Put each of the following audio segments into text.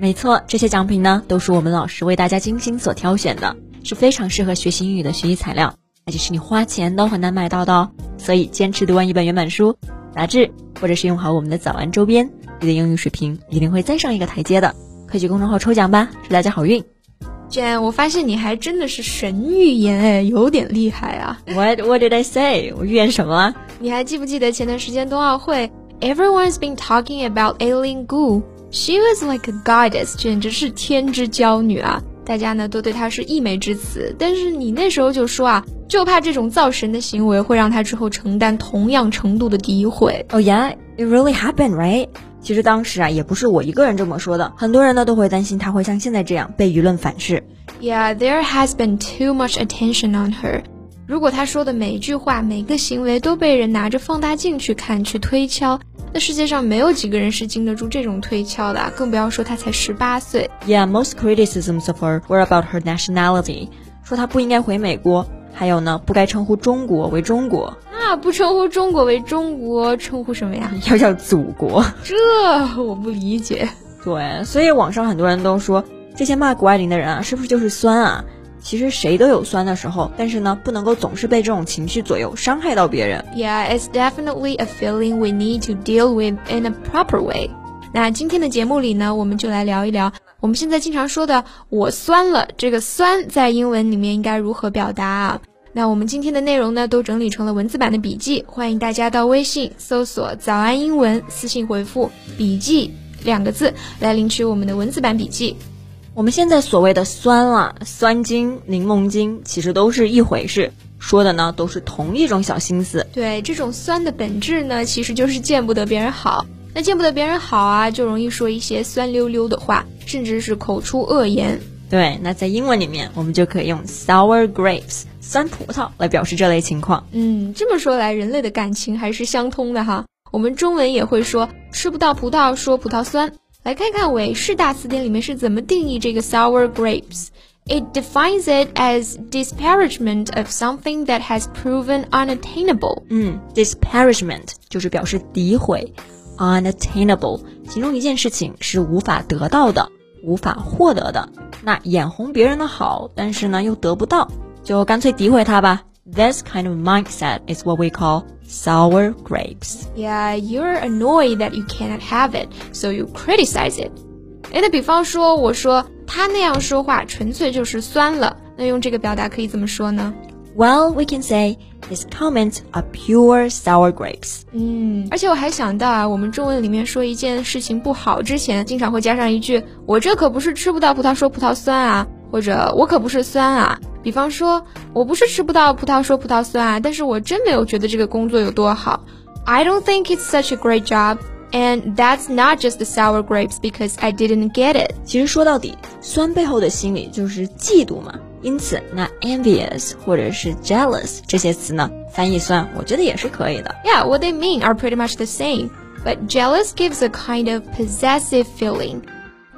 没错，这些奖品呢，都是我们老师为大家精心所挑选的，是非常适合学习英语的学习材料。而且是你花钱都很难买到的哦，所以坚持读完一本原版书、杂志，或者是用好我们的早安周边，你的英语水平一定会再上一个台阶的。快去公众号抽奖吧，祝大家好运！Jan，我发现你还真的是神预言哎，有点厉害啊！What What did I say？我预言什么？你还记不记得前段时间冬奥会？Everyone's been talking about Aileen Gu，she was like a goddess，简直是天之娇女啊！大家呢都对她是溢美之词，但是你那时候就说啊。就怕这种造神的行为会让她之后承担同样程度的诋毁。Oh yeah, it really happened, right? 其实当时啊，也不是我一个人这么说的，很多人呢都会担心她会像现在这样被舆论反噬。Yeah, there has been too much attention on her. 如果她说的每一句话、每个行为都被人拿着放大镜去看、去推敲，那世界上没有几个人是经得住这种推敲的，更不要说他才十八岁。Yeah, most criticisms of her were about her nationality. 说她不应该回美国。还有呢，不该称呼中国为中国啊！不称呼中国为中国，称呼什么呀？要叫祖国。这我不理解。对，所以网上很多人都说，这些骂谷爱凌的人啊，是不是就是酸啊？其实谁都有酸的时候，但是呢，不能够总是被这种情绪左右，伤害到别人。Yeah, it's definitely a feeling we need to deal with in a proper way. 那今天的节目里呢，我们就来聊一聊我们现在经常说的“我酸了”，这个“酸”在英文里面应该如何表达啊？那我们今天的内容呢，都整理成了文字版的笔记，欢迎大家到微信搜索“早安英文”，私信回复“笔记”两个字来领取我们的文字版笔记。我们现在所谓的“酸啊”、“酸精”、“柠檬精”，其实都是一回事，说的呢都是同一种小心思。对，这种酸的本质呢，其实就是见不得别人好。那见不得别人好啊，就容易说一些酸溜溜的话，甚至是口出恶言。对，那在英文里面，我们就可以用 sour grapes 酸葡萄来表示这类情况。嗯，这么说来，人类的感情还是相通的哈。我们中文也会说吃不到葡萄说葡萄酸。来看看韦氏大词典里面是怎么定义这个 sour grapes。It defines it as disparagement of something that has proven unattainable。嗯，disparagement 就是表示诋毁，unattainable 形容一件事情是无法得到的。无法获得的，那眼红别人的好，但是呢又得不到，就干脆诋毁他吧。This kind of mindset is what we call sour grapes. Yeah, you're annoyed that you cannot have it, so you criticize it. 哎，那比方说，我说他那样说话纯粹就是酸了，那用这个表达可以怎么说呢？Well, we can say his comments are pure sour grapes. 嗯，而且我还想到啊，我们中文里面说一件事情不好之前，经常会加上一句“我这可不是吃不到葡萄说葡萄酸啊”， 或者“我可不是酸啊”。比方说，我不是吃不到葡萄说葡萄酸啊，但是我真没有觉得这个工作有多好。I don't think it's such a great job. And that's not just the sour grapes because I didn't get it. 其实说到底，酸背后的心理就是嫉妒嘛。因此，那 envious 或者是 jealous 这些词呢，翻译酸，我觉得也是可以的。Yeah, what they mean are pretty much the same. But jealous gives a kind of possessive feeling.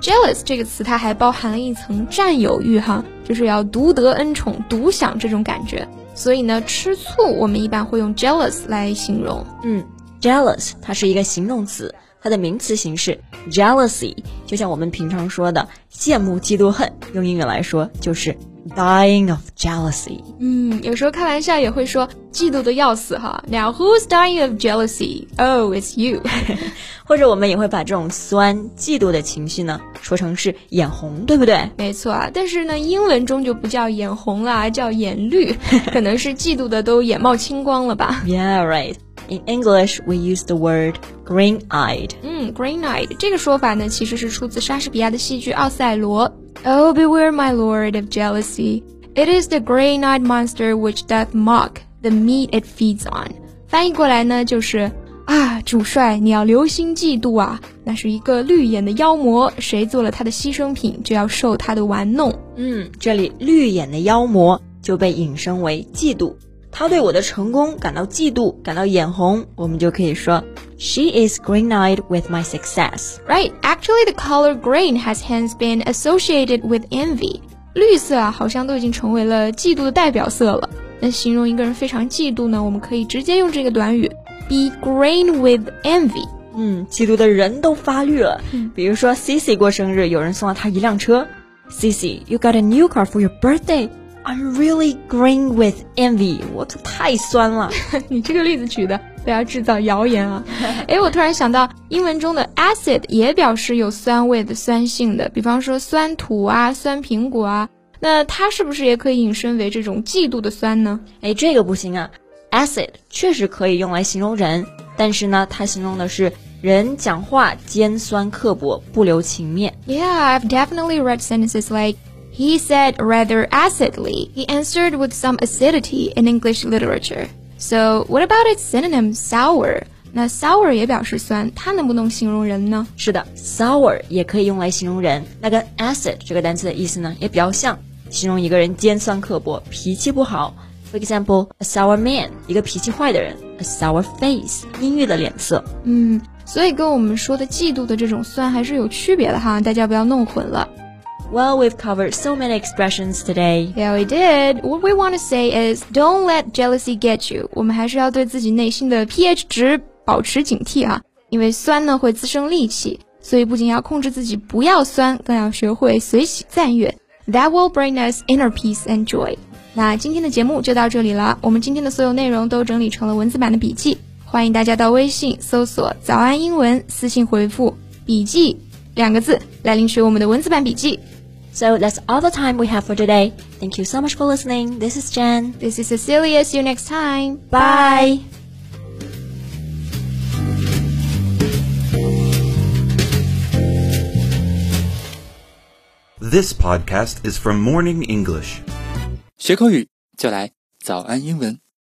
Jealous 这个词它还包含了一层占有欲哈，就是要独得恩宠、独享这种感觉。所以呢，吃醋我们一般会用 jealous 来形容。嗯。Jealous，它是一个形容词，它的名词形式 jealousy，就像我们平常说的羡慕、嫉妒、恨，用英语来说就是 dying of jealousy。嗯，有时候开玩笑也会说嫉妒的要死哈。Now who's dying of jealousy? Oh, it's you。或者我们也会把这种酸、嫉妒的情绪呢说成是眼红，对不对？没错啊，但是呢，英文中就不叫眼红了，叫眼绿，可能是嫉妒的都眼冒青光了吧？Yeah, right. In English, we use the word green-eyed. 嗯，green-eyed 这个说法呢，其实是出自莎士比亚的戏剧《奥赛罗》。Oh, beware, my lord, of jealousy. It is the green-eyed monster which doth mock the meat it feeds on. 翻译过来呢，就是 啊，主帅，你要留心嫉妒啊！那是一个绿眼的妖魔，谁做了他的牺牲品，就要受他的玩弄。嗯，这里绿眼的妖魔就被引申为嫉妒。 他对我的成功感到嫉妒，感到眼红，我们就可以说 She is green-eyed with my success. Right? Actually, the color green has hence been associated with envy. 绿色啊，好像都已经成为了嫉妒的代表色了。那形容一个人非常嫉妒呢，我们可以直接用这个短语 be green with envy。嗯，嫉妒的人都发绿了。比如说 Cici 过生日，有人送了他一辆车。Cici，you got a new car for your birthday. I'm really green with envy，我可太酸了。你这个例子举的不要制造谣言啊！哎，我突然想到，英文中的 acid 也表示有酸味的酸性的，比方说酸土啊、酸苹果啊，那它是不是也可以引申为这种嫉妒的酸呢？哎，这个不行啊！acid 确实可以用来形容人，但是呢，它形容的是人讲话尖酸刻薄、不留情面。Yeah, I've definitely read sentences like. He said rather acidly. He answered with some acidity in English literature. So what about its synonym sour? 那 sour 也表示酸，它能不能形容人呢？是的，sour 也可以用来形容人。那跟 acid 这个单词的意思呢，也比较像，形容一个人尖酸刻薄、脾气不好。For example, a sour man，一个脾气坏的人；a sour face，阴郁的脸色。嗯，所以跟我们说的嫉妒的这种酸还是有区别的哈，大家不要弄混了。 well, we've covered so many expressions today. Yeah, we did. What we want to say is, don't let jealousy get you. 我们还是要对自己内心的 pH 值保持警惕啊，因为酸呢会滋生戾气，所以不仅要控制自己不要酸，更要学会随喜赞悦。That will bring us inner peace and joy. 那今天的节目就到这里了，我们今天的所有内容都整理成了文字版的笔记，欢迎大家到微信搜索“早安英文”，私信回复“笔记”两个字来领取我们的文字版笔记。 so that's all the time we have for today. Thank you so much for listening. This is Jen. This is Cecilia. See you next time. Bye. This podcast is from Morning English. 学口语就来早安英文。